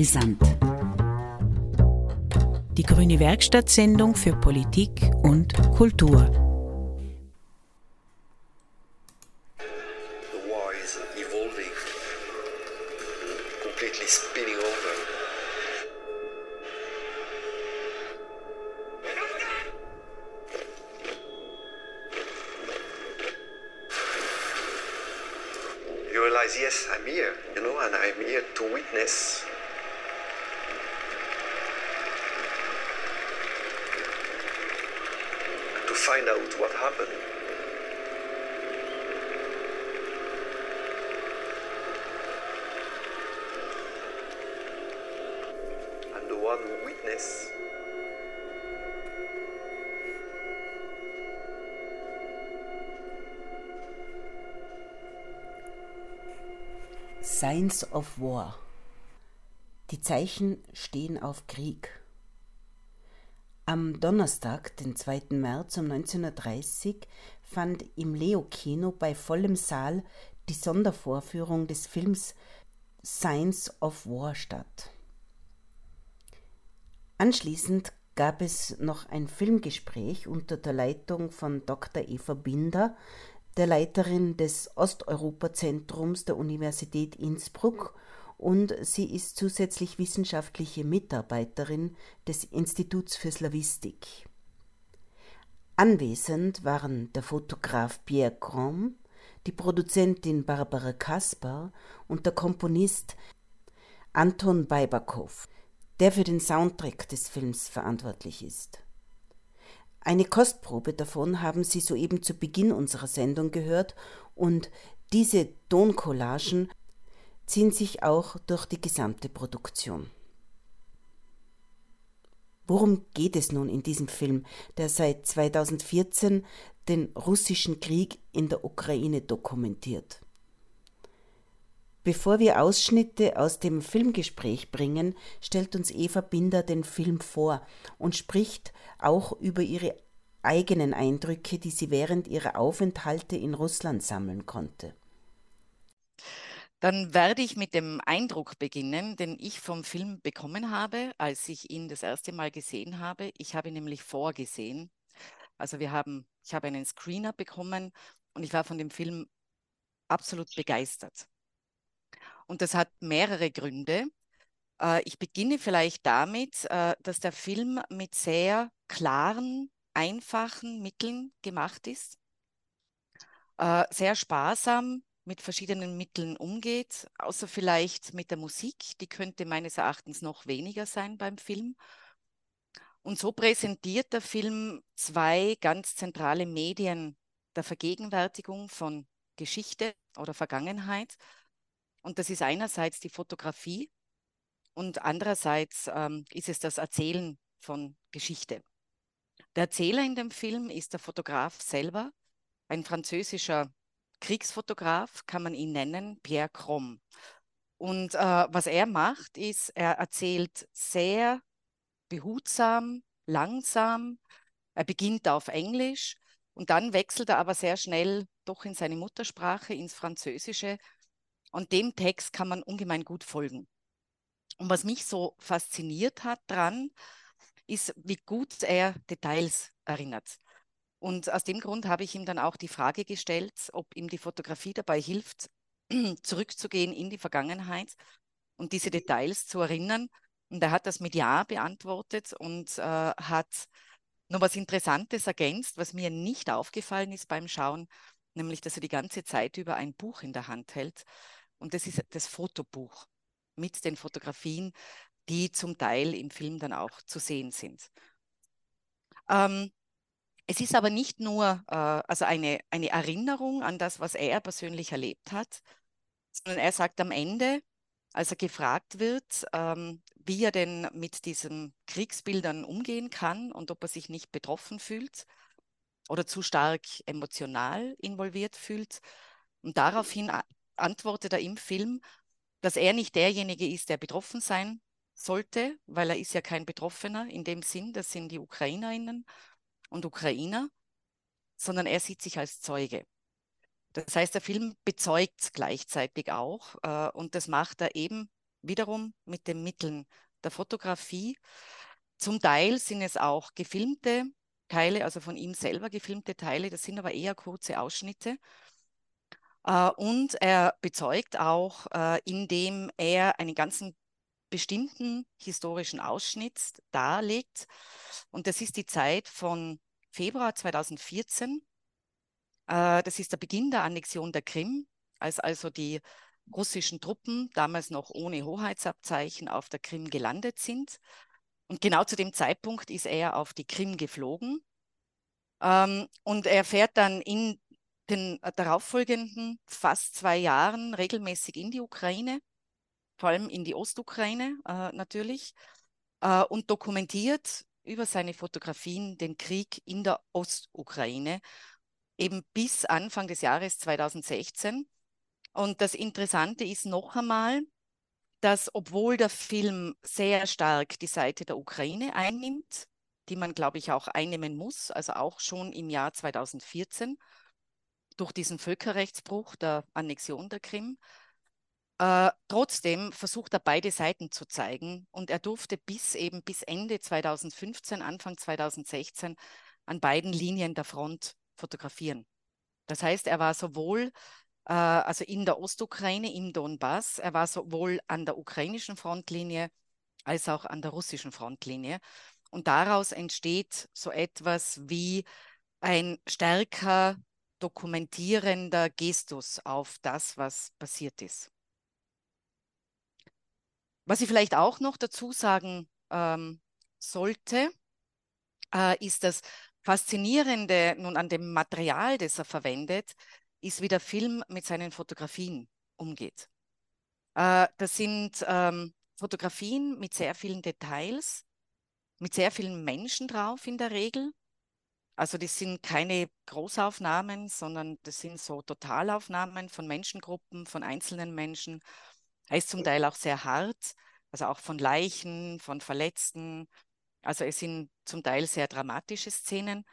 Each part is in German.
Brisant. Die Grüne Werkstattsendung für Politik und Kultur. Signs of War. Die Zeichen stehen auf Krieg. Am Donnerstag, den 2. März um 19.30 Uhr, fand im Leo-Kino bei vollem Saal die Sondervorführung des Films Signs of War statt. Anschließend gab es noch ein Filmgespräch unter der Leitung von Dr. Eva Binder der Leiterin des Osteuropa-Zentrums der Universität Innsbruck und sie ist zusätzlich wissenschaftliche Mitarbeiterin des Instituts für Slawistik. Anwesend waren der Fotograf Pierre Crom, die Produzentin Barbara Kasper und der Komponist Anton Beibakow, der für den Soundtrack des Films verantwortlich ist. Eine Kostprobe davon haben Sie soeben zu Beginn unserer Sendung gehört und diese Toncollagen ziehen sich auch durch die gesamte Produktion. Worum geht es nun in diesem Film, der seit 2014 den russischen Krieg in der Ukraine dokumentiert? Bevor wir Ausschnitte aus dem Filmgespräch bringen, stellt uns Eva Binder den Film vor und spricht auch über ihre eigenen Eindrücke, die sie während ihrer Aufenthalte in Russland sammeln konnte. Dann werde ich mit dem Eindruck beginnen, den ich vom Film bekommen habe, als ich ihn das erste Mal gesehen habe. Ich habe ihn nämlich vorgesehen. Also wir haben, ich habe einen Screener bekommen und ich war von dem Film absolut begeistert. Und das hat mehrere Gründe. Äh, ich beginne vielleicht damit, äh, dass der Film mit sehr klaren, einfachen Mitteln gemacht ist, äh, sehr sparsam mit verschiedenen Mitteln umgeht, außer vielleicht mit der Musik, die könnte meines Erachtens noch weniger sein beim Film. Und so präsentiert der Film zwei ganz zentrale Medien der Vergegenwärtigung von Geschichte oder Vergangenheit. Und das ist einerseits die Fotografie und andererseits ähm, ist es das Erzählen von Geschichte. Der Erzähler in dem Film ist der Fotograf selber, ein französischer Kriegsfotograf, kann man ihn nennen, Pierre Crom. Und äh, was er macht, ist, er erzählt sehr behutsam, langsam. Er beginnt auf Englisch und dann wechselt er aber sehr schnell doch in seine Muttersprache, ins Französische. Und dem Text kann man ungemein gut folgen. Und was mich so fasziniert hat dran, ist, wie gut er Details erinnert. Und aus dem Grund habe ich ihm dann auch die Frage gestellt, ob ihm die Fotografie dabei hilft, zurückzugehen in die Vergangenheit und diese Details zu erinnern. Und er hat das mit Ja beantwortet und äh, hat noch was Interessantes ergänzt, was mir nicht aufgefallen ist beim Schauen, nämlich dass er die ganze Zeit über ein Buch in der Hand hält. Und das ist das Fotobuch mit den Fotografien, die zum Teil im Film dann auch zu sehen sind. Ähm, es ist aber nicht nur äh, also eine, eine Erinnerung an das, was er persönlich erlebt hat, sondern er sagt am Ende, als er gefragt wird, ähm, wie er denn mit diesen Kriegsbildern umgehen kann und ob er sich nicht betroffen fühlt oder zu stark emotional involviert fühlt. Und daraufhin antwortet er im Film, dass er nicht derjenige ist, der betroffen sein sollte, weil er ist ja kein Betroffener in dem Sinn, das sind die Ukrainerinnen und Ukrainer, sondern er sieht sich als Zeuge. Das heißt, der Film bezeugt gleichzeitig auch äh, und das macht er eben wiederum mit den Mitteln der Fotografie. Zum Teil sind es auch gefilmte Teile, also von ihm selber gefilmte Teile, das sind aber eher kurze Ausschnitte. Äh, und er bezeugt auch, äh, indem er einen ganzen bestimmten historischen Ausschnitt darlegt. Und das ist die Zeit von Februar 2014. Äh, das ist der Beginn der Annexion der Krim, als also die russischen Truppen, damals noch ohne Hoheitsabzeichen, auf der Krim gelandet sind. Und genau zu dem Zeitpunkt ist er auf die Krim geflogen. Ähm, und er fährt dann in den darauffolgenden fast zwei Jahren regelmäßig in die Ukraine, vor allem in die Ostukraine äh, natürlich, äh, und dokumentiert über seine Fotografien den Krieg in der Ostukraine, eben bis Anfang des Jahres 2016. Und das Interessante ist noch einmal, dass obwohl der Film sehr stark die Seite der Ukraine einnimmt, die man, glaube ich, auch einnehmen muss, also auch schon im Jahr 2014, durch diesen Völkerrechtsbruch der Annexion der Krim, äh, trotzdem versucht er beide Seiten zu zeigen und er durfte bis eben bis Ende 2015, Anfang 2016 an beiden Linien der Front fotografieren. Das heißt, er war sowohl äh, also in der Ostukraine, im Donbass. Er war sowohl an der ukrainischen Frontlinie als auch an der russischen Frontlinie. Und daraus entsteht so etwas wie ein stärker dokumentierender Gestus auf das, was passiert ist. Was ich vielleicht auch noch dazu sagen ähm, sollte, äh, ist das Faszinierende nun an dem Material, das er verwendet, ist, wie der Film mit seinen Fotografien umgeht. Äh, das sind ähm, Fotografien mit sehr vielen Details, mit sehr vielen Menschen drauf in der Regel. Also das sind keine Großaufnahmen, sondern das sind so Totalaufnahmen von Menschengruppen, von einzelnen Menschen. Heißt zum Teil auch sehr hart, also auch von Leichen, von Verletzten. Also es sind zum Teil sehr dramatische Szenen.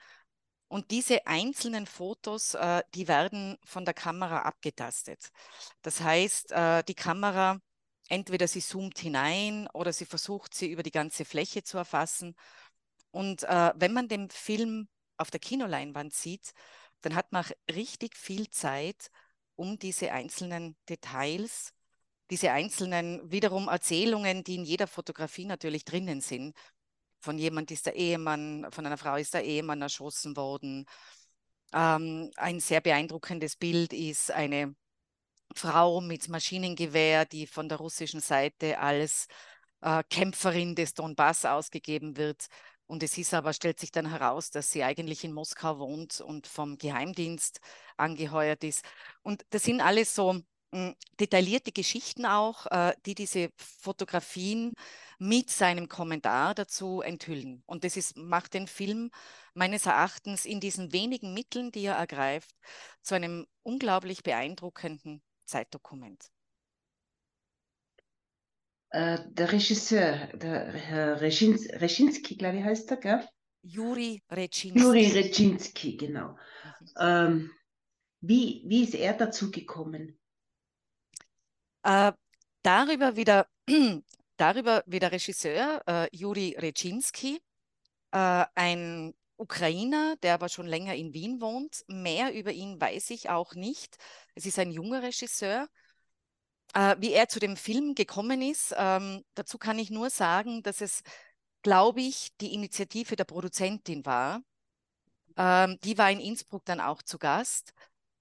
Und diese einzelnen Fotos, äh, die werden von der Kamera abgetastet. Das heißt, äh, die Kamera, entweder sie zoomt hinein oder sie versucht, sie über die ganze Fläche zu erfassen. Und äh, wenn man den Film auf der Kinoleinwand sieht, dann hat man richtig viel Zeit, um diese einzelnen Details, diese einzelnen wiederum Erzählungen, die in jeder Fotografie natürlich drinnen sind, von jemand ist der Ehemann, von einer Frau ist der Ehemann erschossen worden. Ähm, ein sehr beeindruckendes Bild ist eine Frau mit Maschinengewehr, die von der russischen Seite als äh, Kämpferin des Donbass ausgegeben wird. Und es ist aber, stellt sich dann heraus, dass sie eigentlich in Moskau wohnt und vom Geheimdienst angeheuert ist. Und das sind alles so detaillierte Geschichten auch, äh, die diese Fotografien mit seinem Kommentar dazu enthüllen. Und das ist, macht den Film meines Erachtens in diesen wenigen Mitteln, die er ergreift, zu einem unglaublich beeindruckenden Zeitdokument. Äh, der Regisseur, der Herr Reschins, Reschinski, glaube ich, heißt er, gell? Juri Reschinski. Juri Reschinski, genau. Mhm. Ähm, wie, wie ist er dazu gekommen? Äh, darüber, wie der, darüber, wie der Regisseur äh, Juri Reczynski, äh, ein Ukrainer, der aber schon länger in Wien wohnt. Mehr über ihn weiß ich auch nicht. Es ist ein junger Regisseur. Äh, wie er zu dem Film gekommen ist, ähm, dazu kann ich nur sagen, dass es, glaube ich, die Initiative der Produzentin war. Ähm, die war in Innsbruck dann auch zu Gast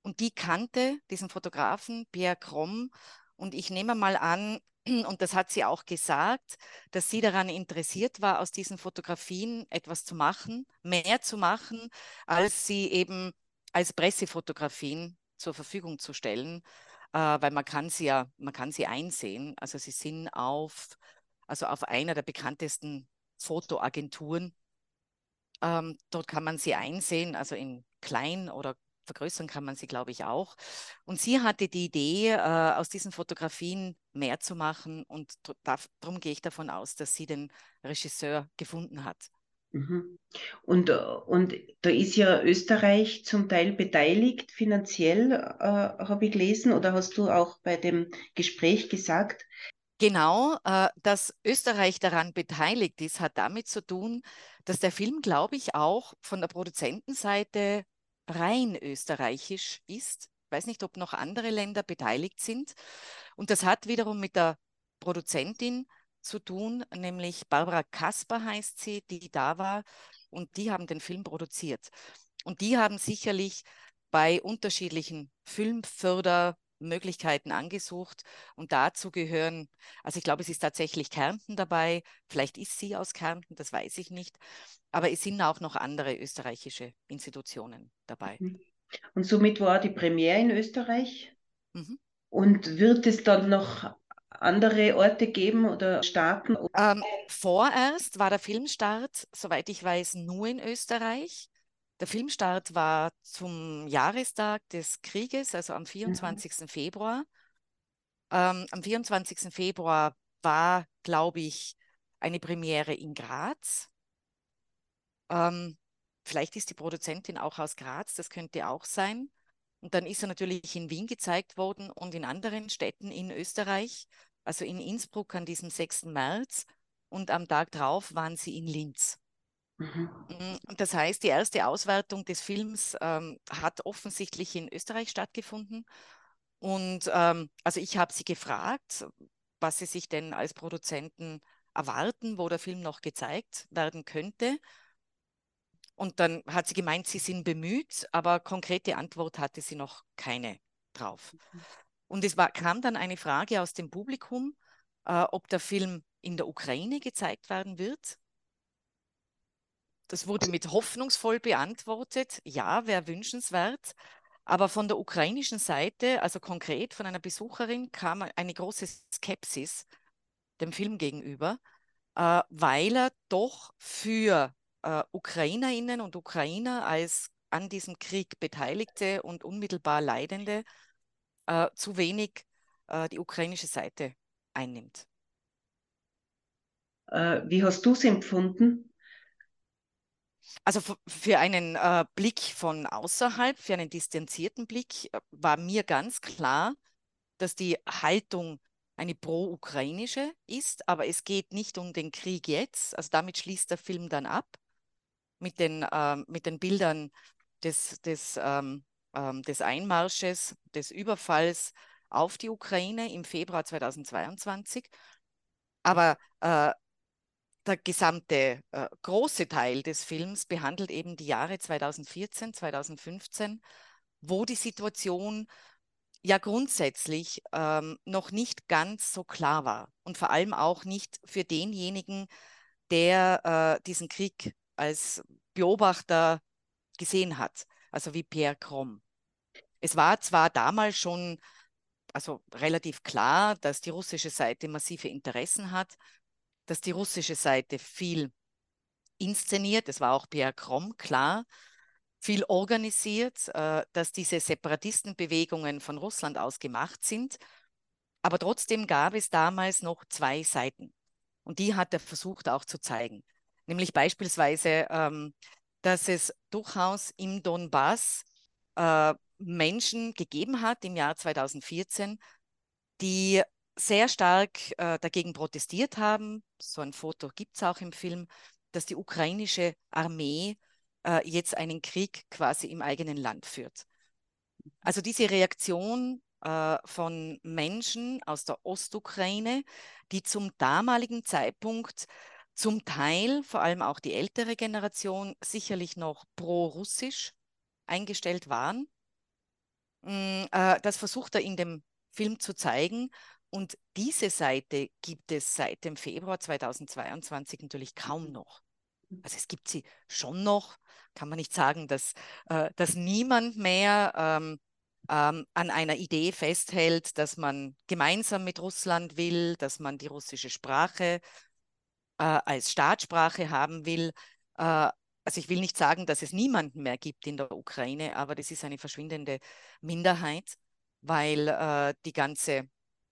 und die kannte diesen Fotografen Pierre Kromm und ich nehme mal an, und das hat sie auch gesagt, dass sie daran interessiert war, aus diesen Fotografien etwas zu machen, mehr zu machen, als sie eben als Pressefotografien zur Verfügung zu stellen, äh, weil man kann sie ja, man kann sie einsehen. Also sie sind auf, also auf einer der bekanntesten Fotoagenturen. Ähm, dort kann man sie einsehen, also in klein oder vergrößern kann man sie, glaube ich, auch. Und sie hatte die Idee, äh, aus diesen Fotografien mehr zu machen. Und darum gehe ich davon aus, dass sie den Regisseur gefunden hat. Mhm. Und, und da ist ja Österreich zum Teil beteiligt, finanziell, äh, habe ich gelesen, oder hast du auch bei dem Gespräch gesagt, Genau, äh, dass Österreich daran beteiligt ist, hat damit zu tun, dass der Film, glaube ich, auch von der Produzentenseite rein österreichisch ist. Ich weiß nicht, ob noch andere Länder beteiligt sind. Und das hat wiederum mit der Produzentin zu tun, nämlich Barbara Kasper heißt sie, die da war und die haben den Film produziert. Und die haben sicherlich bei unterschiedlichen Filmförder Möglichkeiten angesucht und dazu gehören, also ich glaube, es ist tatsächlich Kärnten dabei, vielleicht ist sie aus Kärnten, das weiß ich nicht, aber es sind auch noch andere österreichische Institutionen dabei. Mhm. Und somit war die Premiere in Österreich mhm. und wird es dann noch andere Orte geben oder Staaten? Ähm, vorerst war der Filmstart, soweit ich weiß, nur in Österreich. Der Filmstart war zum Jahrestag des Krieges, also am 24. Mhm. Februar. Ähm, am 24. Februar war, glaube ich, eine Premiere in Graz. Ähm, vielleicht ist die Produzentin auch aus Graz, das könnte auch sein. Und dann ist er natürlich in Wien gezeigt worden und in anderen Städten in Österreich, also in Innsbruck an diesem 6. März. Und am Tag drauf waren sie in Linz. Mhm. Mm, das heißt, die erste Auswertung des Films ähm, hat offensichtlich in Österreich stattgefunden. Und ähm, also ich habe sie gefragt, was sie sich denn als Produzenten erwarten, wo der Film noch gezeigt werden könnte. Und dann hat sie gemeint, sie sind bemüht, aber konkrete Antwort hatte sie noch keine drauf. Mhm. Und es war, kam dann eine Frage aus dem Publikum, äh, ob der Film in der Ukraine gezeigt werden wird. Das wurde mit hoffnungsvoll beantwortet. Ja, wäre wünschenswert. Aber von der ukrainischen Seite, also konkret von einer Besucherin, kam eine große Skepsis dem Film gegenüber, äh, weil er doch für äh, Ukrainerinnen und Ukrainer als an diesem Krieg Beteiligte und unmittelbar Leidende äh, zu wenig äh, die ukrainische Seite einnimmt. Äh, wie hast du es empfunden? Also für einen äh, Blick von außerhalb, für einen distanzierten Blick, äh, war mir ganz klar, dass die Haltung eine pro-ukrainische ist, aber es geht nicht um den Krieg jetzt. Also damit schließt der Film dann ab mit den, äh, mit den Bildern des, des, ähm, ähm, des Einmarsches, des Überfalls auf die Ukraine im Februar 2022. Aber äh, der gesamte äh, große Teil des Films behandelt eben die Jahre 2014, 2015, wo die Situation ja grundsätzlich ähm, noch nicht ganz so klar war und vor allem auch nicht für denjenigen, der äh, diesen Krieg als Beobachter gesehen hat, also wie Pierre Krom. Es war zwar damals schon also relativ klar, dass die russische Seite massive Interessen hat, dass die russische Seite viel inszeniert, es war auch Pierre Krom klar, viel organisiert, äh, dass diese Separatistenbewegungen von Russland aus gemacht sind. Aber trotzdem gab es damals noch zwei Seiten. Und die hat er versucht auch zu zeigen. Nämlich beispielsweise, ähm, dass es durchaus im Donbass äh, Menschen gegeben hat im Jahr 2014, die sehr stark äh, dagegen protestiert haben. So ein Foto gibt es auch im Film, dass die ukrainische Armee äh, jetzt einen Krieg quasi im eigenen Land führt. Also diese Reaktion äh, von Menschen aus der Ostukraine, die zum damaligen Zeitpunkt zum Teil, vor allem auch die ältere Generation, sicherlich noch pro-russisch eingestellt waren. Mm, äh, das versucht er in dem Film zu zeigen. Und diese Seite gibt es seit dem Februar 2022 natürlich kaum noch. Also es gibt sie schon noch, kann man nicht sagen, dass, äh, dass niemand mehr ähm, ähm, an einer Idee festhält, dass man gemeinsam mit Russland will, dass man die russische Sprache äh, als Staatssprache haben will. Äh, also ich will nicht sagen, dass es niemanden mehr gibt in der Ukraine, aber das ist eine verschwindende Minderheit, weil äh, die ganze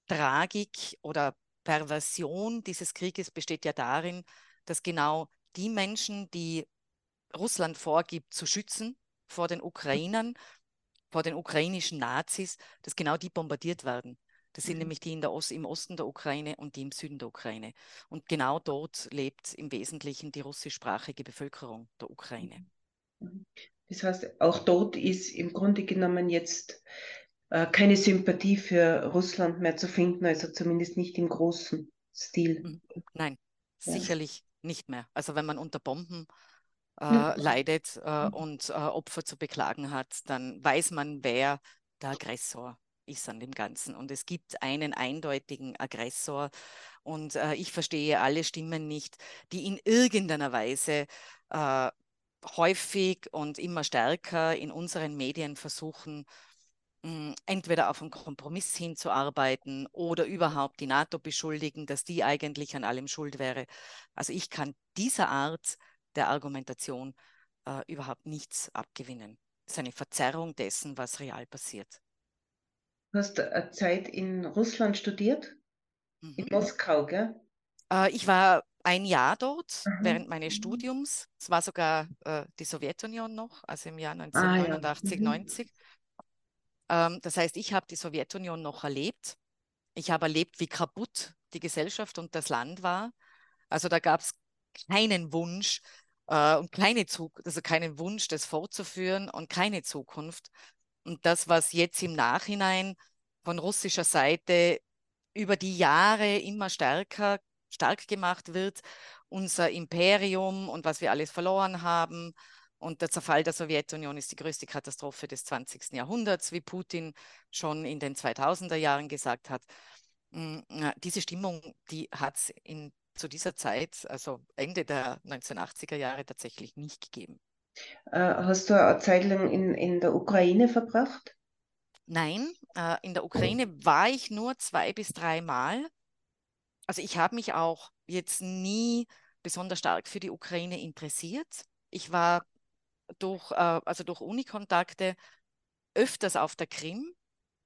Tragik oder Perversion dieses Krieges besteht ja darin, dass genau die Menschen, die Russland vorgibt zu schützen vor den Ukrainern, vor den ukrainischen Nazis, dass genau die bombardiert werden. Das sind mhm. nämlich die in der Ost, im Osten der Ukraine und die im Süden der Ukraine. Und genau dort lebt im Wesentlichen die russischsprachige Bevölkerung der Ukraine. Mhm. Das heißt, auch dort ist im Grunde genommen jetzt keine Sympathie für Russland mehr zu finden, also zumindest nicht im großen Stil. Mhm. Nein, ja. sicherlich nicht mehr. Also wenn man unter Bomben äh, ja. leidet äh, mhm. und äh, Opfer zu beklagen hat, dann weiß man, wer der Aggressor ist an dem Ganzen. Und es gibt einen eindeutigen Aggressor. Und äh, ich verstehe alle Stimmen nicht, die in irgendeiner Weise äh, häufig und immer stärker in unseren Medien versuchen, hm, entweder auf einen Kompromiss hinzuarbeiten oder überhaupt die NATO beschuldigen, dass die eigentlich an allem schuld wäre. Also ich kann dieser Art der Argumentation äh, überhaupt nichts abgewinnen. Das ist eine Verzerrung dessen, was real passiert. Du hast eine Zeit in Russland studiert? Mhm. In Moskau, gell? Äh, ich war ein Jahr dort mhm. während meines mhm. Studiums. Es war sogar äh, die Sowjetunion noch, also im Jahr 1989, ah, ja. 90. Ähm, das heißt, ich habe die Sowjetunion noch erlebt. Ich habe erlebt, wie kaputt die Gesellschaft und das Land war. Also da gab es keinen Wunsch äh, und keine Zug also keinen Wunsch, das fortzuführen und keine Zukunft. Und das, was jetzt im Nachhinein von russischer Seite über die Jahre immer stärker stark gemacht wird, unser Imperium und was wir alles verloren haben. Und der Zerfall der Sowjetunion ist die größte Katastrophe des 20. Jahrhunderts, wie Putin schon in den 2000er Jahren gesagt hat. Mm, diese Stimmung, die hat es zu dieser Zeit, also Ende der 1980er Jahre, tatsächlich nicht gegeben. Äh, hast du eine Zeit lang in, in der Ukraine verbracht? Nein, äh, in der Ukraine war ich nur zwei bis drei Mal also ich habe mich auch jetzt nie besonders stark für die Ukraine interessiert. Ich war durch, äh, also durch Unikontakte öfters auf der Krim.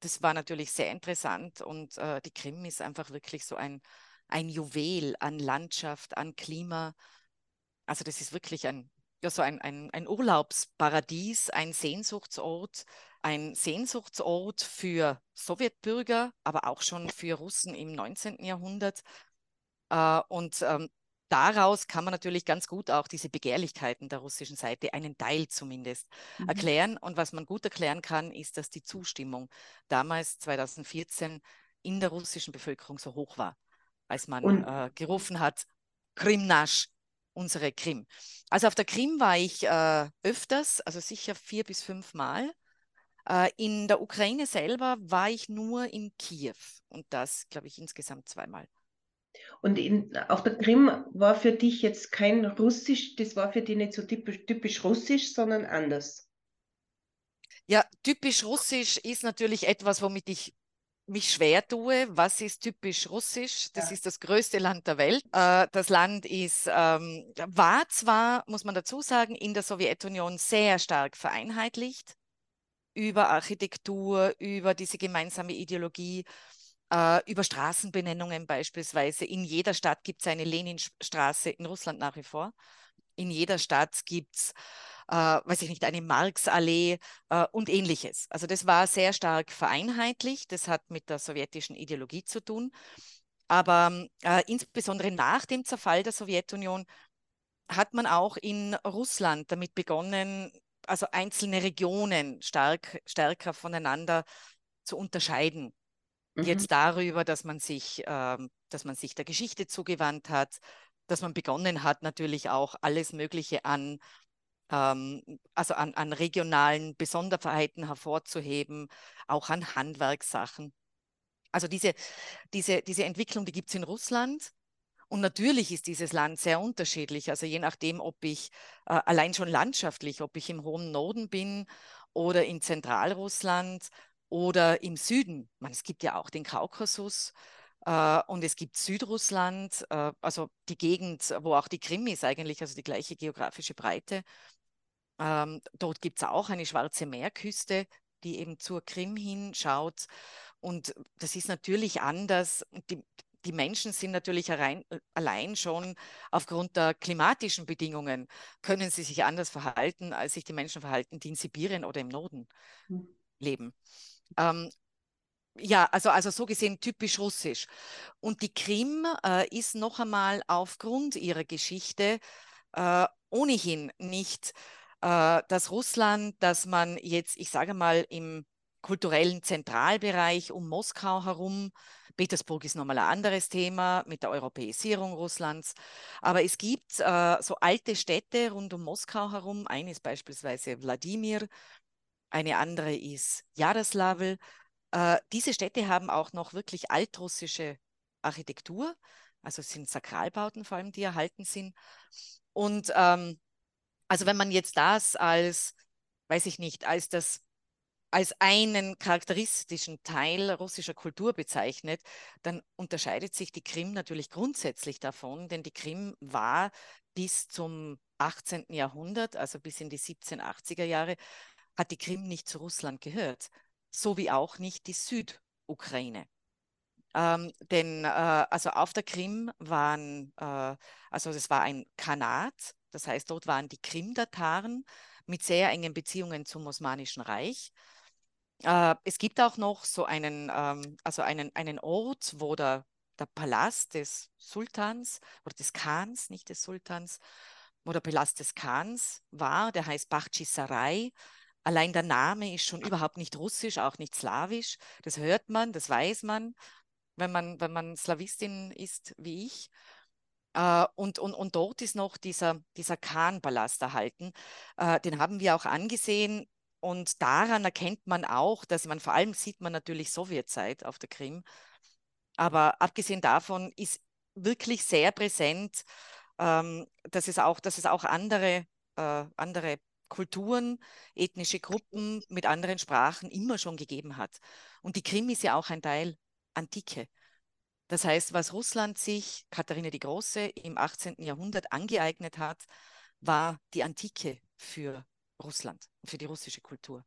Das war natürlich sehr interessant und äh, die Krim ist einfach wirklich so ein, ein Juwel an Landschaft, an Klima. Also das ist wirklich ein, ja, so ein, ein, ein Urlaubsparadies, ein Sehnsuchtsort, ein Sehnsuchtsort für Sowjetbürger, aber auch schon für Russen im 19. Jahrhundert. Äh, und ähm, daraus kann man natürlich ganz gut auch diese Begehrlichkeiten der russischen Seite, einen Teil zumindest, mhm. erklären. Und was man gut erklären kann, ist, dass die Zustimmung damals 2014 in der russischen Bevölkerung so hoch war, als man äh, gerufen hat, Krimnasch, unsere Krim. Also auf der Krim war ich äh, öfters, also sicher vier bis fünf Mal. Äh, in der Ukraine selber war ich nur in Kiew und das, glaube ich, insgesamt zweimal. Und in, auf der Krim war für dich jetzt kein Russisch, das war für dich nicht so typisch, typisch Russisch, sondern anders. Ja, typisch Russisch ist natürlich etwas, womit ich mich schwer tue. Was ist typisch russisch? Das ja. ist das größte Land der Welt. Äh, das Land ist, ähm, war zwar, muss man dazu sagen, in der Sowjetunion sehr stark vereinheitlicht über Architektur, über diese gemeinsame Ideologie, äh, über Straßenbenennungen beispielsweise. In jeder Stadt gibt es eine Leninstraße, in Russland nach wie vor. In jeder Stadt gibt es äh, weiß ich nicht, eine Marxallee äh, und ähnliches. Also das war sehr stark vereinheitlicht. Das hat mit der sowjetischen Ideologie zu tun. Aber äh, insbesondere nach dem Zerfall der Sowjetunion hat man auch in Russland damit begonnen, also einzelne Regionen stark, stärker voneinander zu unterscheiden. Mhm. Jetzt darüber, dass man sich, äh, dass man sich der Geschichte zugewandt hat, dass man begonnen hat, natürlich auch alles Mögliche an ähm, also an, an regionalen Besonderheiten hervorzuheben, auch an Handwerkssachen. Also diese, diese, diese Entwicklung, die gibt es in Russland. Und natürlich ist dieses Land sehr unterschiedlich. Also je nachdem, ob ich äh, allein schon landschaftlich, ob ich im hohen Norden bin oder in Zentralrussland oder im Süden. Man, es gibt ja auch den Kaukasus äh, und es gibt Südrussland, äh, also die Gegend, wo auch die Krim ist eigentlich, also die gleiche geografische Breite. Ähm, dort gibt es auch eine schwarze Meerküste, die eben zur Krim hinschaut. Und das ist natürlich anders. Die, die Menschen sind natürlich allein, allein, schon aufgrund der klimatischen Bedingungen, können sie sich anders verhalten, als sich die Menschen verhalten, die in Sibirien oder im Norden mhm. leben. Ähm, ja, also, also so gesehen typisch russisch. Und die Krim äh, ist noch einmal aufgrund ihrer Geschichte äh, ohnehin nicht äh, das Russland, das man jetzt, ich sage mal, im kulturellen Zentralbereich um Moskau herum, Petersburg ist nochmal ein anderes Thema mit der Europäisierung Russlands, aber es gibt äh, so alte Städte rund um Moskau herum, eine ist beispielsweise Wladimir, eine andere ist Jaroslawl. Äh, diese Städte haben auch noch wirklich altrussische Architektur, also sind Sakralbauten vor allem, die erhalten sind. Und ähm, also wenn man jetzt das als, weiß ich nicht, als das als einen charakteristischen Teil russischer Kultur bezeichnet, dann unterscheidet sich die Krim natürlich grundsätzlich davon, denn die Krim war bis zum 18. Jahrhundert, also bis in die 1780er Jahre, hat die Krim nicht zu Russland gehört, so wie auch nicht die Südukraine. Ähm, denn äh, also auf der Krim waren, äh, also es war ein Khanat, das heißt, dort waren die Krim-Tataren mit sehr engen Beziehungen zum Osmanischen Reich. Äh, es gibt auch noch so einen, ähm, also einen, einen Ort, wo der, der Palast des Sultans oder des Khans, nicht des Sultans, wo der Palast des Khans war, der heißt Bakhchisarai. Allein der Name ist schon überhaupt nicht russisch, auch nicht slawisch. Das hört man, das weiß man, wenn man, wenn man Slawistin ist wie ich. Uh, und, und, und dort ist noch dieser, dieser Khan-Palast erhalten. Uh, den haben wir auch angesehen. Und daran erkennt man auch, dass man vor allem sieht man natürlich Sowjetzeit auf der Krim. Aber abgesehen davon ist wirklich sehr präsent, ähm, dass, es auch, dass es auch andere, äh, andere Kulturen, ethnische Gruppen mit anderen Sprachen immer schon gegeben hat. Und die Krim ist ja auch ein Teil Antike. Das heißt, was Russland sich, Katharina die Große, im 18. Jahrhundert angeeignet hat, war die Antike für Russland für die russische Kultur.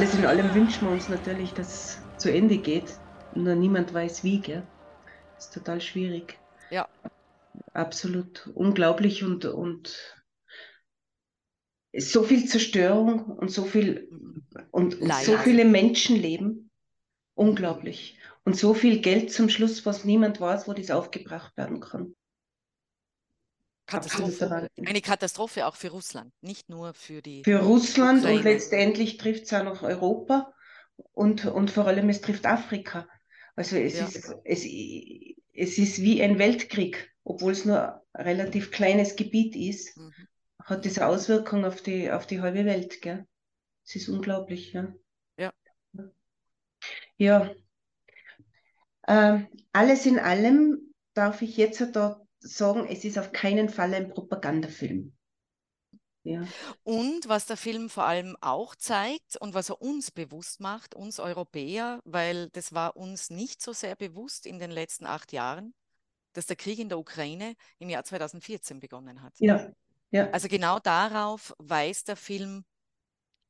Alles in allem wünschen wir uns natürlich, dass es zu Ende geht. Nur niemand weiß wie, gell? Das ist total schwierig. Ja. absolut unglaublich und, und so viel Zerstörung und so viel und Leid. so viele Menschenleben. Unglaublich. Und so viel Geld zum Schluss, was niemand weiß, wo das aufgebracht werden kann. Katastrophe. Eine Katastrophe auch für Russland, nicht nur für die. Für Russland und Ukraine. letztendlich trifft es auch noch Europa und, und vor allem es trifft Afrika. Also es, Ja. ist, es, es ist wie ein Weltkrieg, obwohl es nur ein relativ kleines Gebiet ist, Mhm. hat das eine Auswirkung auf die, auf die halbe Welt. Gell? Es ist unglaublich. Ja. Ja. Ja. Ähm, alles in allem darf ich jetzt da sagen, es ist auf keinen Fall ein Propagandafilm. Ja. Und was der Film vor allem auch zeigt und was er uns bewusst macht, uns Europäer, weil das war uns nicht so sehr bewusst in den letzten acht Jahren, dass der Krieg in der Ukraine im Jahr 2014 begonnen hat. Ja. Ja. Also genau darauf weist der Film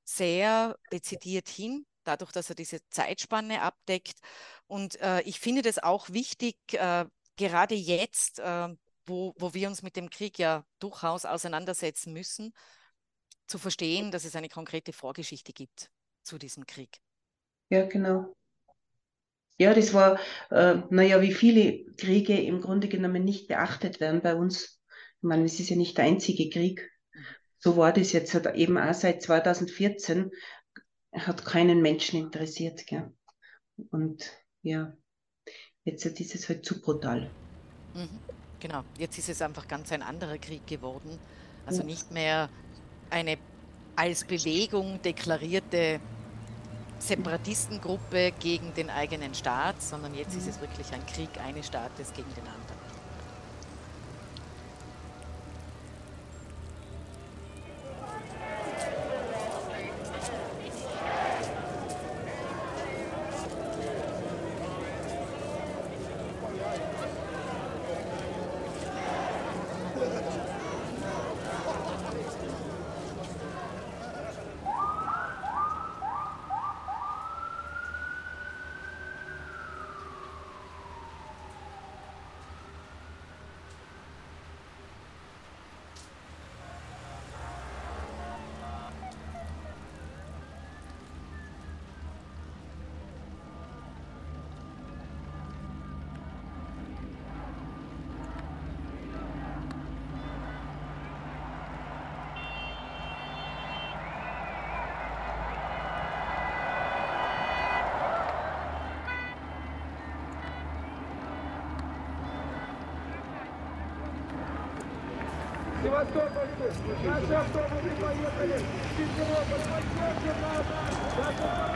sehr dezidiert hin, dadurch, dass er diese Zeitspanne abdeckt. Und äh, ich finde das auch wichtig, äh, gerade jetzt, äh, wo, wo wir uns mit dem Krieg ja durchaus auseinandersetzen müssen, zu verstehen, dass es eine konkrete Vorgeschichte gibt zu diesem Krieg. Ja, genau. Ja, das war, äh, naja, wie viele Kriege im Grunde genommen nicht beachtet werden bei uns. Ich meine, es ist ja nicht der einzige Krieg. So war das jetzt halt eben auch seit 2014, hat keinen Menschen interessiert. Gell? Und ja, jetzt ist es halt zu brutal. Mhm. Genau, jetzt ist es einfach ganz ein anderer Krieg geworden. Also nicht mehr eine als Bewegung deklarierte Separatistengruppe gegen den eigenen Staat, sondern jetzt ist Mhm. es wirklich ein Krieg eines Staates gegen den anderen. Наши автобусы поехали, Симферополь, поддержим нас,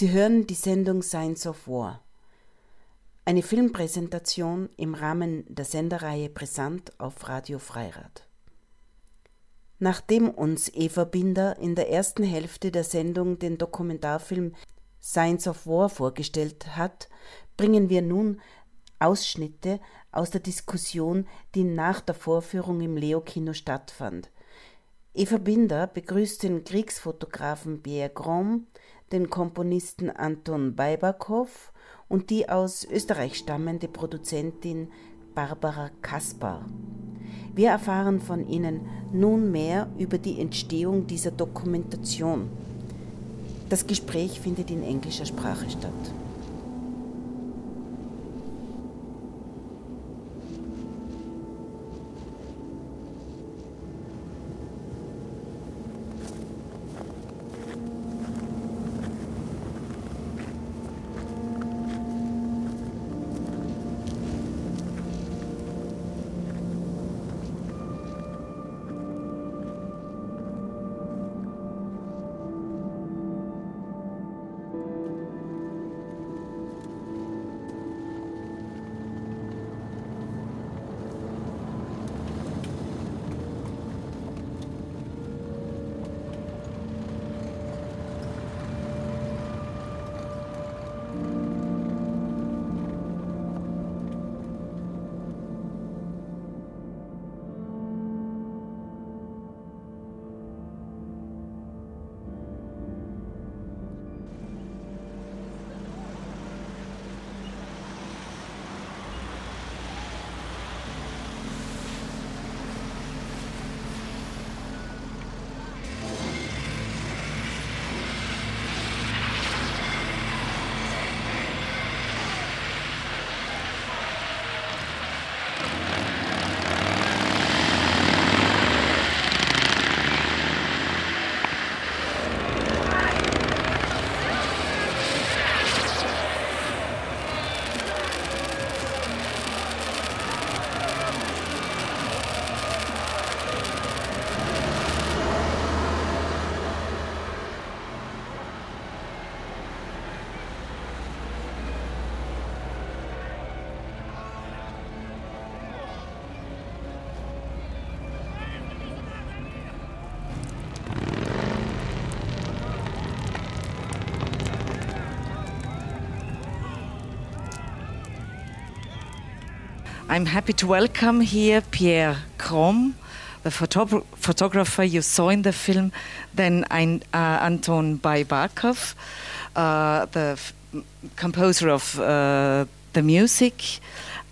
Sie hören die Sendung Science of War. Eine Filmpräsentation im Rahmen der Sendereihe Brisant auf Radio Freirad. Nachdem uns Eva Binder in der ersten Hälfte der Sendung den Dokumentarfilm Science of War vorgestellt hat, bringen wir nun Ausschnitte aus der Diskussion, die nach der Vorführung im Leo-Kino stattfand. Eva Binder begrüßt den Kriegsfotografen Pierre Grom, den Komponisten Anton Beibakow und die aus Österreich stammende Produzentin Barbara Kaspar. Wir erfahren von ihnen nun mehr über die Entstehung dieser Dokumentation. Das Gespräch findet in englischer Sprache statt. I'm happy to welcome here Pierre Krom, the photo photographer you saw in the film, then uh, Anton Baybakov, uh, the composer of uh, the music,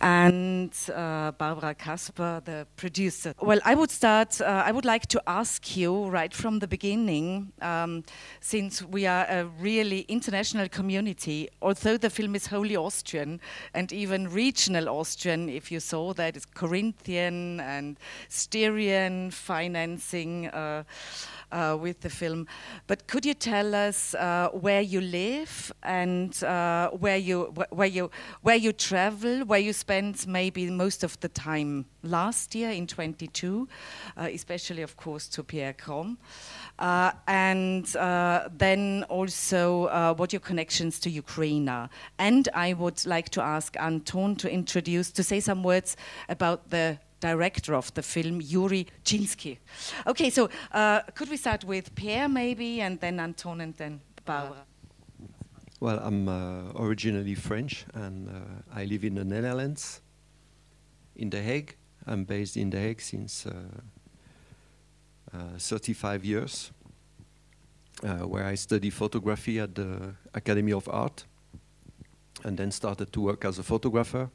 and uh, Barbara Kasper, the producer. Well, I would start, uh, I would like to ask you right from the beginning, um, since we are a really international community, although the film is wholly Austrian and even regional Austrian, if you saw that, it's Corinthian and Styrian financing. Uh, uh, with the film. But could you tell us uh, where you live and uh, where you where you where you travel, where you spend maybe most of the time last year in 22, uh, especially of course to Pierre Krom, uh, and then also what your connections to Ukraine are. And I would like to ask Anton to introduce to say some words about the director of the film, Yuri Chinsky. Okay, so uh, could we start with Pierre maybe, and then Anton, and then Barbara? Well, I'm uh, originally French, and uh, I live in the Netherlands, in The Hague. I'm based in The Hague since uh, uh, 35 years, where I study photography at the Academy of Art, and then started to work as a photographer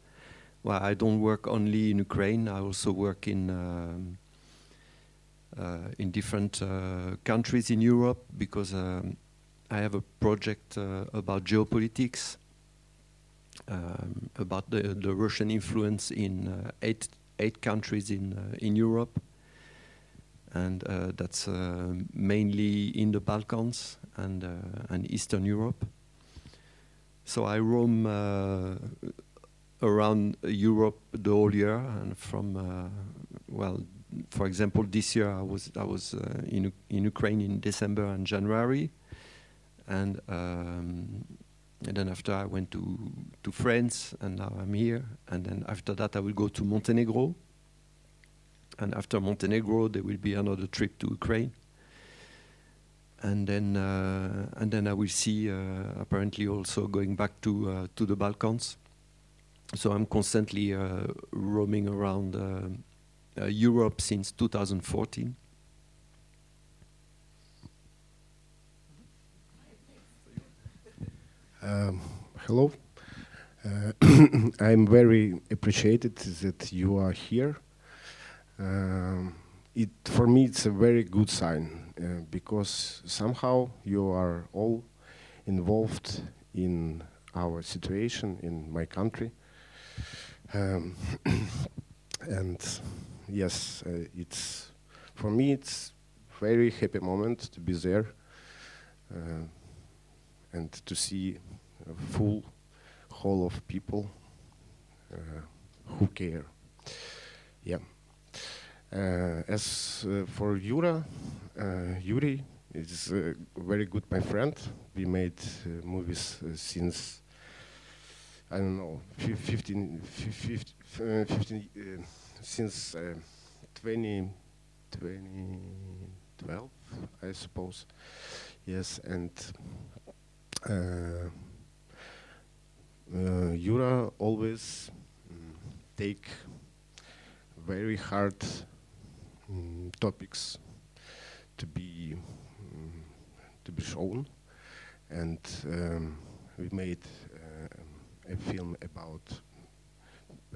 well, I don't work only in Ukraine. I also work in um, uh, in different uh, countries in Europe because um, I have a project uh, about geopolitics, um, about the, the Russian influence in uh, eight eight countries in uh, in Europe, and uh, that's mainly in the Balkans and and Eastern Europe. So I roam around Europe the whole year, and from uh, well, for example, this year I was I was uh, in in Ukraine in December and January, and um, and then after I went to to France, and now I'm here, and then after that I will go to Montenegro, and after Montenegro there will be another trip to Ukraine. And then uh, and then I will see uh, apparently also going back to uh, to the Balkans so I'm constantly uh, roaming around uh, uh, Europe since 2014. Um, hello. Uh, I'm very appreciated that you are here. Um, it for me it's a very good sign uh, because somehow you are all involved in our situation in my country um, and yes, uh, it's for me it's very happy moment to be there uh, and to see a full hall of people uh, who care. Yeah. Uh, as uh, for Yura, uh, Yuri is very good my friend. We made movies since I don't know, 15, 15, uh, 15 uh, since uh, 20, 2012, I suppose. Yes, and uh, uh, always um, take very hard um, topics to be um, to be shown, and um, we made a film about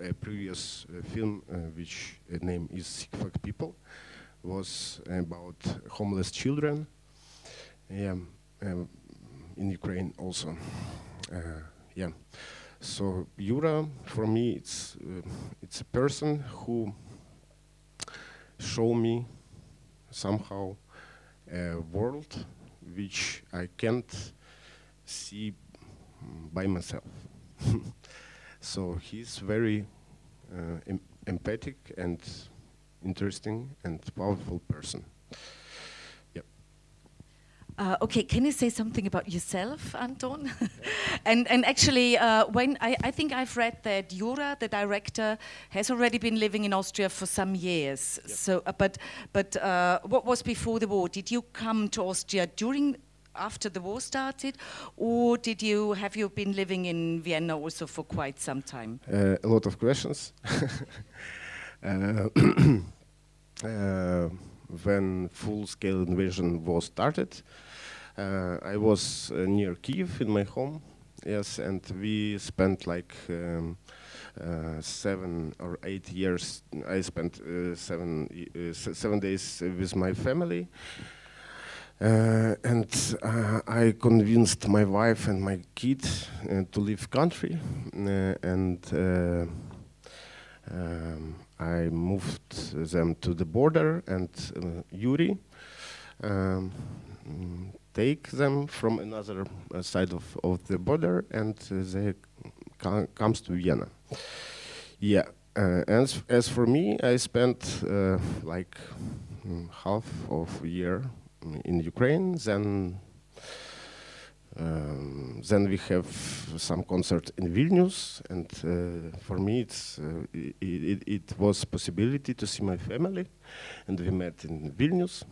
a previous uh, film, uh, which uh, name is Sick Fuck People, was about homeless children. Yeah, um, in Ukraine also. yeah. So Yura, for me, it's it's a person who show me somehow a world which I can't see by myself. so he's very uh, em empathic and interesting and powerful person. Yep. Uh, okay, can you say something about yourself, Anton? and and actually, uh, when I, I think I've read that Jura, the director, has already been living in Austria for some years. Yep. So, uh, but but uh, what was before the war? Did you come to Austria during after the war started, or did you have you been living in Vienna also for quite some time? Uh, a lot of questions. uh, uh, when full-scale invasion was started, uh, I was uh, near Kiev in my home. Yes, and we spent like um, uh, seven or eight years. I spent uh, seven uh, seven days with my family, uh, and uh, I convinced my wife and my kid uh, to leave country, uh, and uh, um, I moved them to the border, and uh, Yuri um, take them from another side of, of the border, and they co- comes to Vienna. Yeah, uh, as for me, I spent like mm, half of a year in Ukraine. Then um, then we have some concert in Vilnius, and uh, for me, it's uh, it, it, it was possibility to see my family, and we met in Vilnius,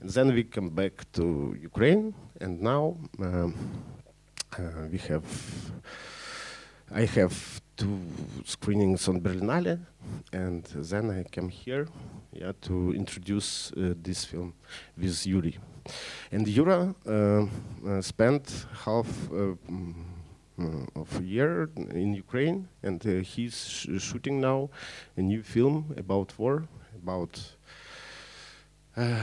and then we come back to Ukraine, and now um, uh, we have. I have two screenings on Berlinale, and then I came here, yeah, to introduce uh, this film with Yuri. And Yura uh, uh, spent half uh, mm, of a year in Ukraine, and uh, he's sh- shooting now a new film about war, about. Uh,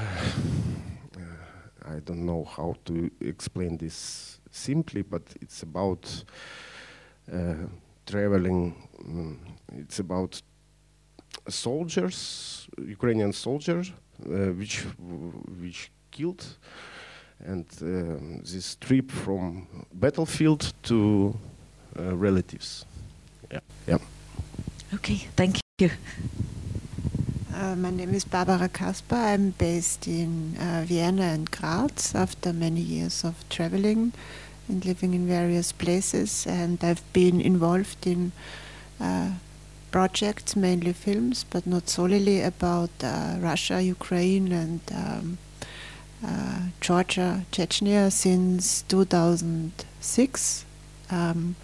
I don't know how to explain this simply, but it's about traveling. mm, it's about soldiers, Ukrainian soldiers, uh, which which killed, and um, this trip from battlefield to uh, relatives. Yeah, yeah. Okay, thank you. Uh, my name is Barbara Kasper. I'm based in uh, Vienna and Graz after many years of traveling and living in various places. And I've been involved in uh, projects, mainly films, but not solely about uh, Russia, Ukraine, and um, uh, Georgia, Chechnya since 2006. Um,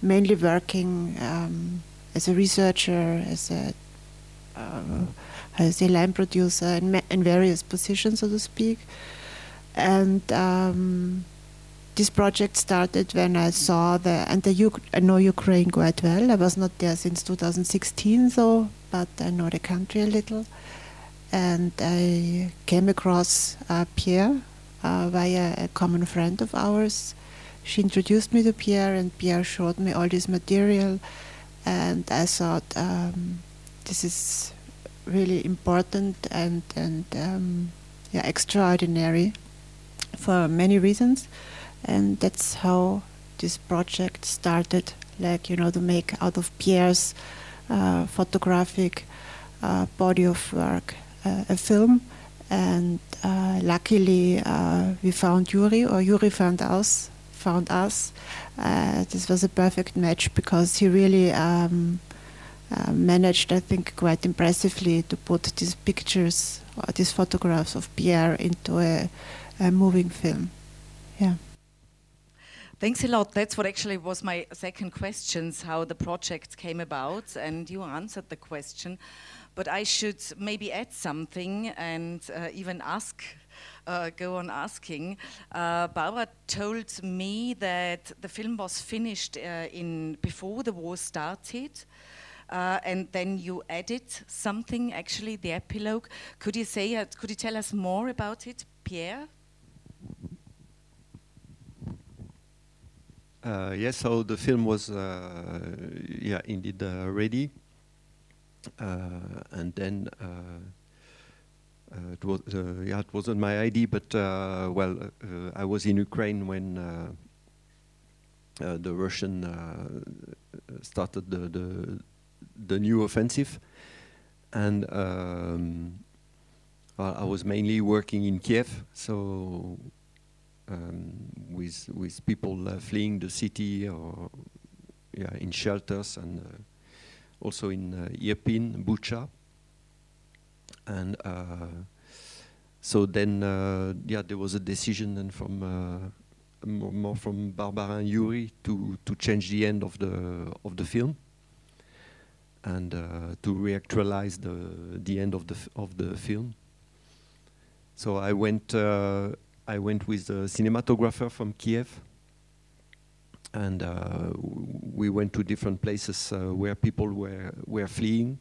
mainly working um, as a researcher, as a uh, as a line producer in, in various positions, so to speak. And um, this project started when I saw the, and the Uk- I know Ukraine quite well. I was not there since 2016, though, but I know the country a little. And I came across uh, Pierre uh, via a common friend of ours. She introduced me to Pierre, and Pierre showed me all this material. And I thought, um, this is really important and and um, yeah extraordinary for many reasons and that's how this project started like you know to make out of Pierre's uh, photographic uh, body of work uh, a film and uh, luckily uh, we found Yuri or Yuri found us found us uh, this was a perfect match because he really um, managed, I think, quite impressively to put these pictures or these photographs of Pierre into a, a moving film. Yeah. Thanks a lot. That's what actually was my second questions, how the project came about, and you answered the question. But I should maybe add something and uh, even ask, uh, go on asking. Uh, Barbara told me that the film was finished uh, in before the war started. Uh, and then you added something, actually, the epilogue. Could you say, uh, could you tell us more about it, Pierre? Uh, yes, so the film was, uh, yeah, indeed uh, ready, uh, and then it was, yeah, it wasn't my idea, but well, I was in Ukraine when the Russian started the, the the new offensive, and um, I was mainly working in Kiev, so um, with with people uh, fleeing the city or yeah in shelters and uh, also in uh, Irpin, Bucha, and uh, so then, uh, yeah, there was a decision then from uh, more, from Barbara and Yuri to to change the end of the of the film and to reactualize the the end of the of the film. So I went I went with a cinematographer from Kiev, and uh, we went to different places uh, where people were were fleeing,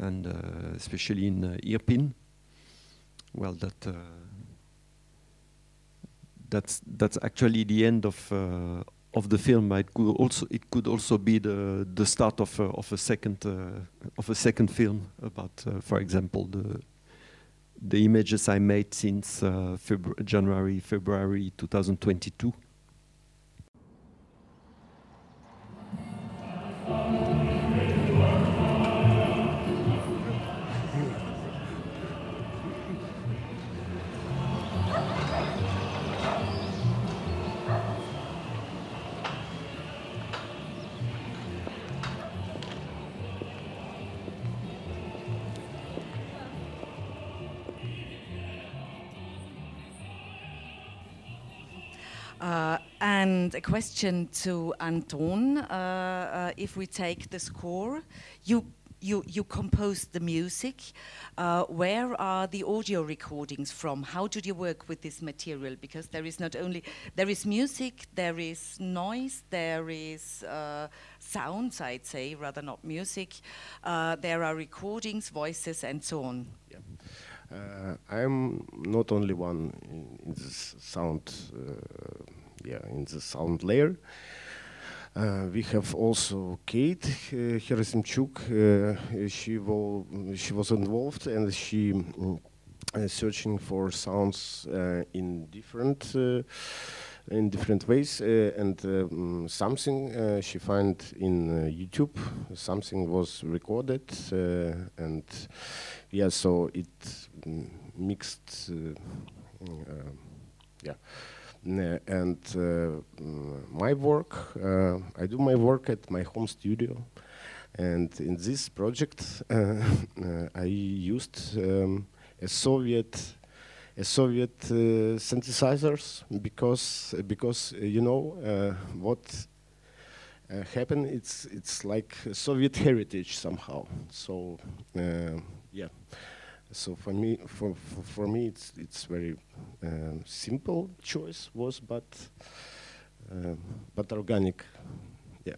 and uh, especially in uh, Irpin. Well, that that's that's actually the end of of the film. It could also it could also be the the start of a, of a second uh, of a second film about, uh, for example, the the images I made since uh, January February 2022. And a question to Anton. Uh, uh, if we take the score, you you, you composed the music. Uh, where are the audio recordings from? How did you work with this material? Because there is not only there is music, there is noise, there is uh, sounds. I'd say rather not music. Uh, there are recordings, voices, and so on. Yeah. Uh, I'm not only one in, in this sound yeah, in the sound layer. Uh, we have also Kate uh, Herasimchuk. Uh, she, she was involved and she um, searching for sounds uh, in different uh, in different ways uh, and um, something she find in YouTube. Something was recorded and yeah, so it um, mixed. yeah and uh, my work, uh, I do my work at my home studio. And in this project, uh, I used um, a Soviet a Soviet uh, synthesizers because because uh, you know uh, what happened. It's it's like Soviet heritage somehow. So yeah So for me, for, for, for me, it's it's very um, simple choice was, but uh, but organic, yeah.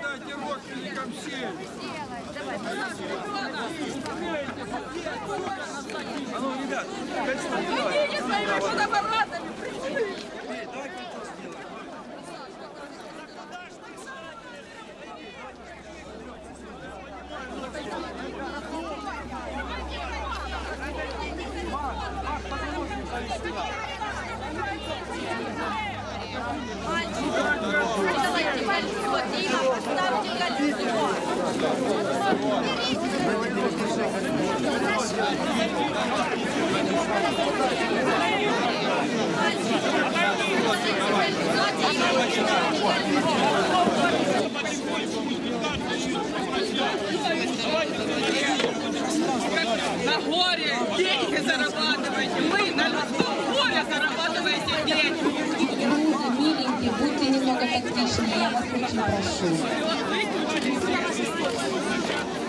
Дайте родственникам сесть. А ну, ребят, конечно, не Идите своими куда парадами, пришли. Мальчик, давайте, мальчик, вот, Дима, поставьте колесо. На горе деньги зарабатываете. Мы на людском горе зарабатываете деньги. Будьте миленькие, будьте немного тактичнее, я вас очень прошу. Thank you.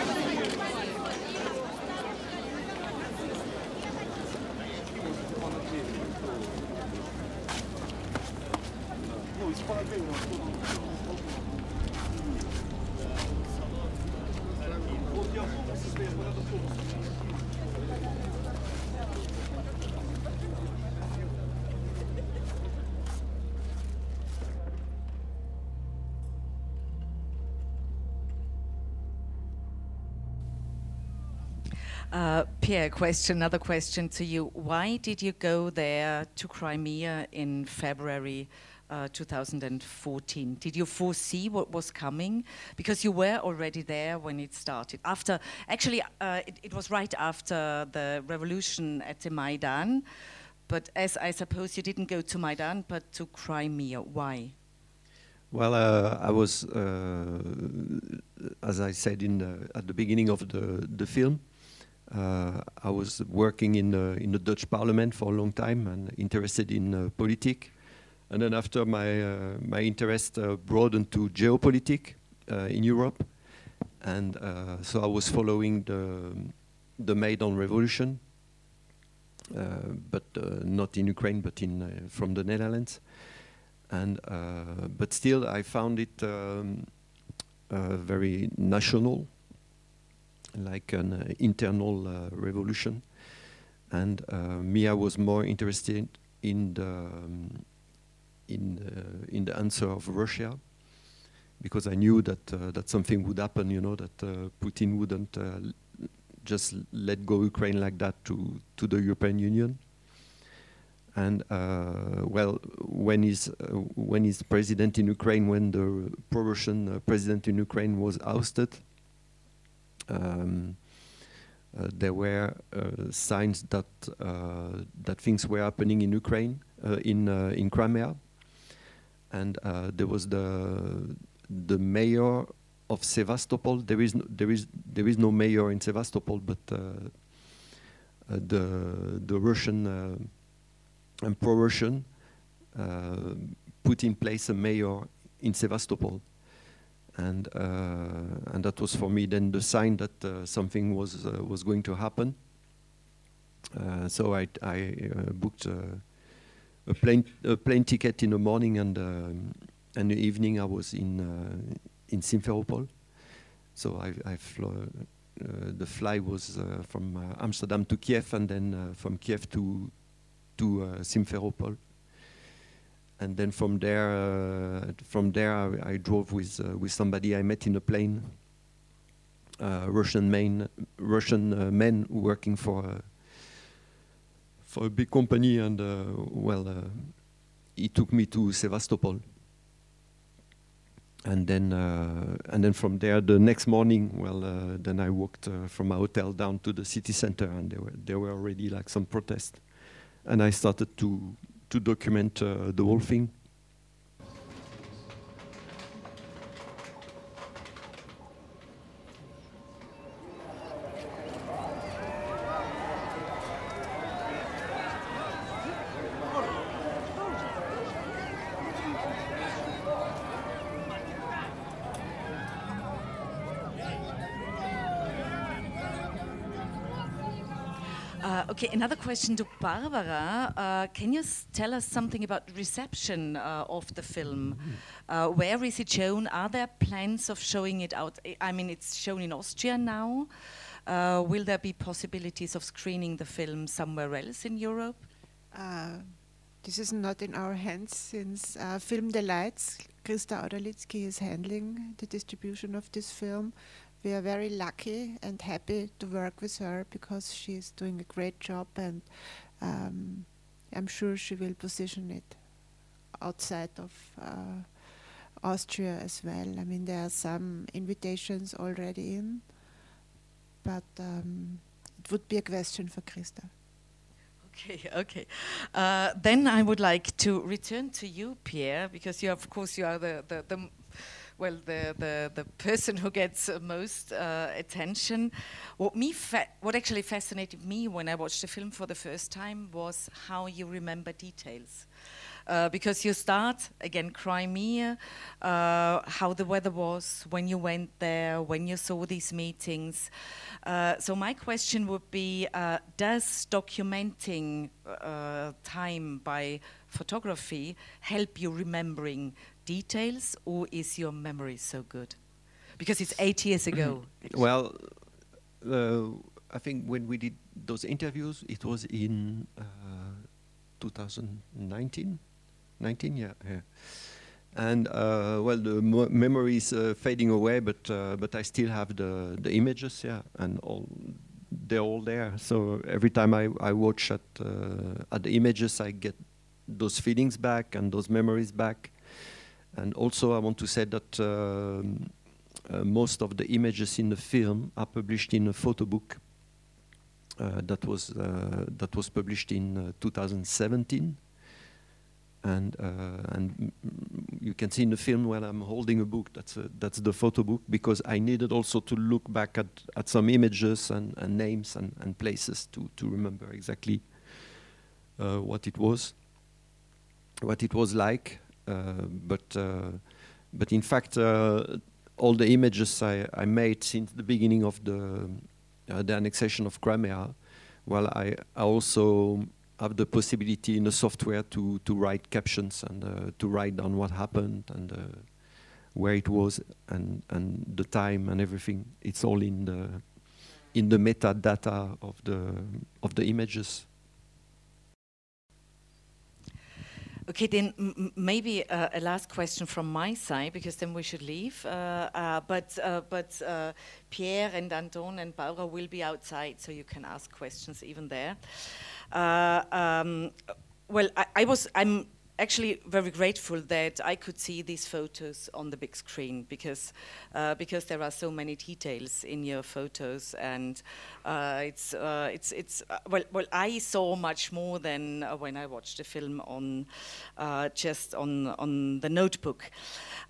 Uh, Pierre, question, another question to you. Why did you go there to Crimea in February uh, 2014? Did you foresee what was coming? Because you were already there when it started. After, actually, uh, it, it, was right after the revolution at the Maidan. But as I suppose you didn't go to Maidan, but to Crimea, why? Well, uh, I was, uh, as I said in the, at the beginning of the, the film, I was working in the, in the Dutch parliament for a long time and interested in uh, politics. And then after my, uh, my interest uh, broadened to geopolitics in Europe. And so I was following the, the Maidan revolution, but not in Ukraine, but in, from the Netherlands and uh, but still I found it um, uh, very national, like an uh, internal revolution, and me I was more interested in the um, in the, in the answer of Russia because I knew that uh, that something would happen. You know that uh, Putin wouldn't uh, just let go Ukraine like that to to the European Union. And uh, well, when he's uh, when president in Ukraine, when the pro-Russian uh, president in Ukraine was ousted, um, uh, there were uh, signs that uh, that things were happening in Ukraine, in in Crimea, and there was the the mayor of Sevastopol. There is no, there is there is no mayor in Sevastopol, but the the Russian and pro-Russian put in place a mayor in Sevastopol. And, uh, and that was for me then the sign that uh, something was, was going to happen. so I, I booked a plane a plane ticket in the morning and um, and the evening I was in uh, in Simferopol. So I, I flew, uh, the flight was uh, from Amsterdam to Kiev and then from Kiev to to uh, Simferopol. And then from there, uh, from there, I, I drove with uh, with somebody I met in a plane. Russian main, Russian men working for for a big company, and well, he took me to Sevastopol. And then uh, and then from there the next morning well uh, then I walked uh, from my hotel down to the city center. And there were there were already like some protests. And I started to to document uh, the whole thing. Okay, another question to Barbara. Uh, can you tell us something about reception uh, of the film? Uh, where is it shown? Are there plans of showing it out? I mean, it's shown in Austria now. Uh, will there be possibilities of screening the film somewhere else in Europe? Uh, this is not in our hands since uh, Film Delights, Krista Auderlitzky is handling the distribution of this film we are very lucky and happy to work with her because she is doing a great job and um, I'm sure she will position it outside of uh, Austria as well. I mean, there are some invitations already in, but um, it would be a question for Krista. Okay, okay. Uh, then I would like to return to you, Pierre, because you, of course, you are the, the, the well, the, the, the person who gets most uh, attention. What me, what actually fascinated me when I watched the film for the first time was how you remember details. Uh, because you start again Crimea, uh, how the weather was when you went there, when you saw these meetings. Uh, so my question would be: uh, Does documenting uh, time by photography help you remembering details, or is your memory so good? Because it's eight years ago. well, uh, I think when we did those interviews, it was in uh, 2019. 19, yeah, yeah. And uh, well, the memory is uh, fading away, but uh, but I still have the the images, yeah, and all they're all there. So every time I, I watch at uh, at the images, I get those feelings back and those memories back. And also, I want to say that um, uh, most of the images in the film are published in a photo book. uh, that was uh, that was published in uh, 2017. And uh, and you can see in the film when I'm holding a book. That's a, that's the photo book because I needed also to look back at, at some images and, and names and, and places to to remember exactly what it was, what it was like. Uh, but uh, but in fact, uh, all the images I, I made since the beginning of the the annexation of Crimea, well, I, I also have the possibility in the software to to write captions and to write down what happened and where it was and and the time and everything. It's all in the in the metadata of the of the images. Okay, then maybe uh, a last question from my side, because then we should leave. Uh, uh, but uh, but uh, Pierre and Anton and Paula will be outside, so you can ask questions even there. Uh, um, well, I, I was I'm actually very grateful that I could see these photos on the big screen because uh, because there are so many details in your photos and uh, it's uh, it's it's uh, well well I saw much more than uh, when I watched the film on uh, just on on the notebook.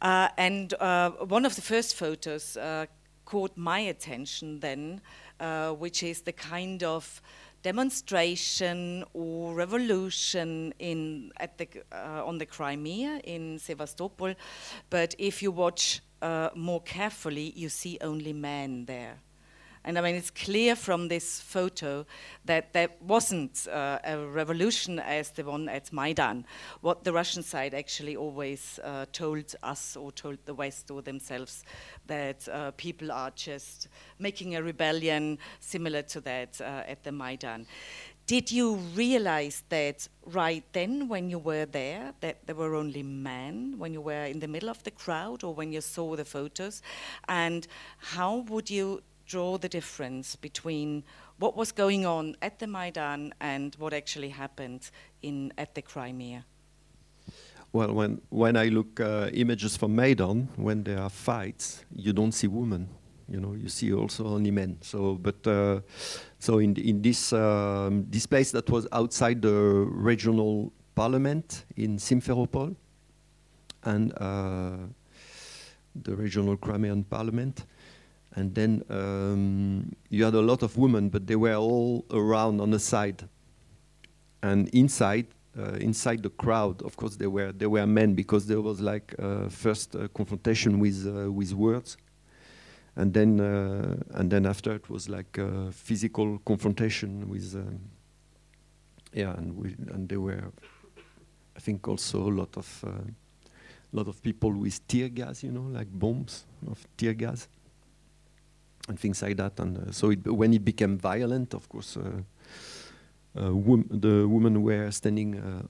And one of the first photos caught my attention then which is the kind of demonstration or revolution in at the uh, on the Crimea in Sevastopol, but if you watch uh, more carefully, you see only men there. And I mean, it's clear from this photo that there wasn't uh, a revolution as the one at Maidan. What the Russian side actually always uh, told us or told the West or themselves that uh, people are just making a rebellion similar to that uh, at the Maidan. Did you realize that right then when you were there, that there were only men when you were in the middle of the crowd or when you saw the photos? And how would you draw the difference between what was going on at the Maidan and what actually happened in, at the Crimea? Well, when when I look uh, images from Maidan, when there are fights, you don't see women. You know, you see also only men. So, but uh, so in in this um, this place that was outside the regional parliament in Simferopol, and uh, the regional Crimean parliament, and then um, you had a lot of women, but they were all around on the side, and inside uh, inside the crowd, of course, there were there were men because there was like uh, first uh, confrontation with uh, with words, and then uh, and then after it was like uh, physical confrontation with um, yeah, and we, and there were, I think, also a lot of lot of people with tear gas, you know, like bombs of tear gas and things like that. And so it, when it became violent, of course uh, wom- the women were standing uh,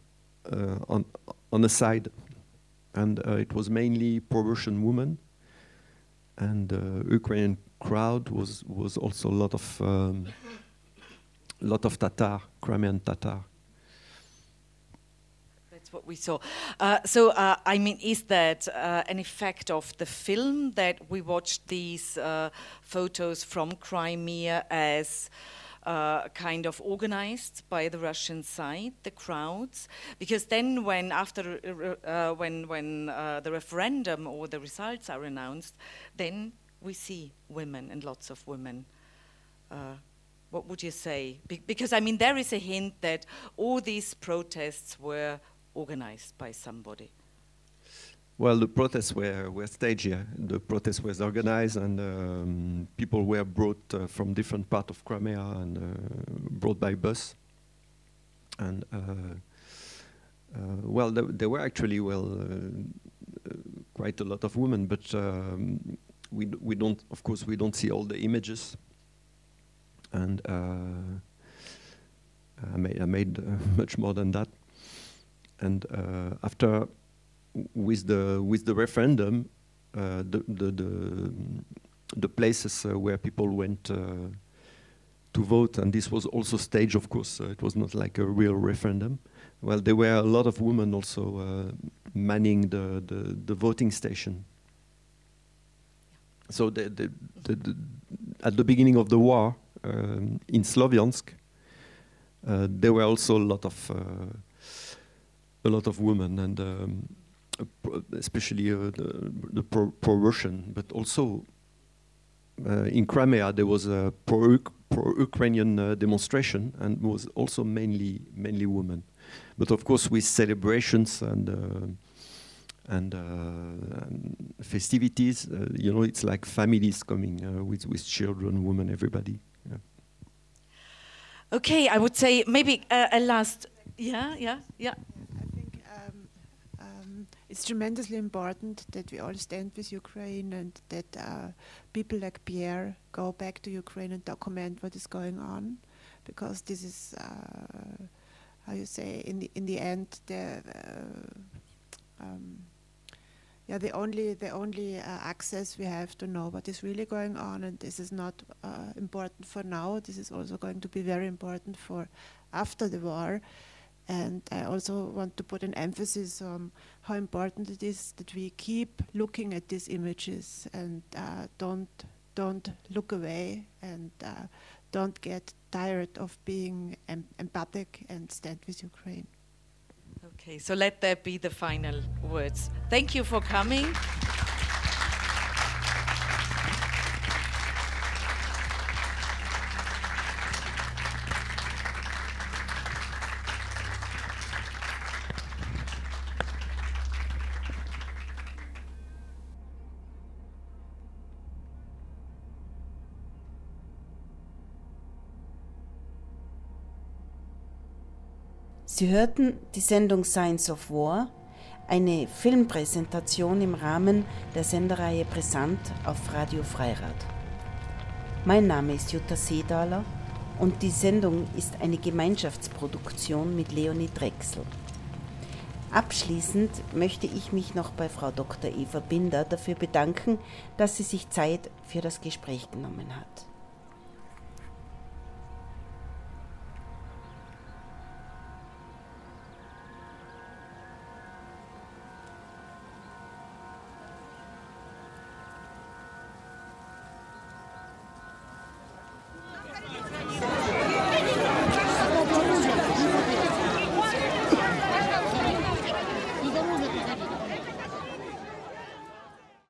uh, on on the side, and it was mainly pro-Russian women, and Ukrainian crowd was was also a lot of um, lot of Tatar, Crimean Tatar. That's what we saw. Uh, so, uh, I mean, is that uh, an effect of the film that we watched these photos from Crimea as? uh, kind of organized by the Russian side, the crowds, because then when after uh, when when uh, the referendum or the results are announced, then we see women and lots of women. Uh, what would you say? Be because I mean, there is a hint that all these protests were organized by somebody. Well, the protests were, were staged here. The protest was organized, and um, people were brought uh, from different parts of Crimea and uh, brought by bus. And uh, uh well, there, there, were actually well uh, quite a lot of women, but um, we we don't, of course, we don't see all the images. And uh, I made, I made much more than that. And after with the with the referendum, uh, the, the, the the places uh, where people went uh, to vote, and this was also staged. Of course, it was not like a real referendum. Well, there were a lot of women also manning the, the, the voting station. So the, the, the, at the beginning of the war, um, in Sloviansk, uh, there were also a lot of uh, a lot of women and um, especially uh, the, the pro, pro-Russian, but also uh, in Crimea there was a pro, pro-Ukrainian uh, demonstration and was also mainly mainly women, but of course with celebrations and and, uh, and, festivities. Uh, you know, it's like families coming uh, with with children, women, everybody. Yeah. Okay, I would say maybe a last. Yeah, yeah, yeah. I think um, um, it's tremendously important that we all stand with Ukraine and that people like Pierre go back to Ukraine and document what is going on, because this is how you say in the in the end the. Um, yeah, the only the only uh, access we have to know what is really going on, and this is not uh, important for now. This is also going to be very important for after the war. And I also want to put an emphasis on how important it is that we keep looking at these images and uh, don't don't look away and uh, don't get tired of being em empathic and stand with Ukraine. Okay, so let that be the final words. Thank you for coming. Sie hörten die Sendung Science of War, eine Filmpräsentation im Rahmen der Sendereihe Brisant auf Radio Freirad. Mein Name ist Jutta Seedaler und die Sendung ist eine Gemeinschaftsproduktion mit Leonie Drechsel. Abschließend möchte ich mich noch bei Frau Dr. Eva Binder dafür bedanken, dass sie sich Zeit für das Gespräch genommen hat.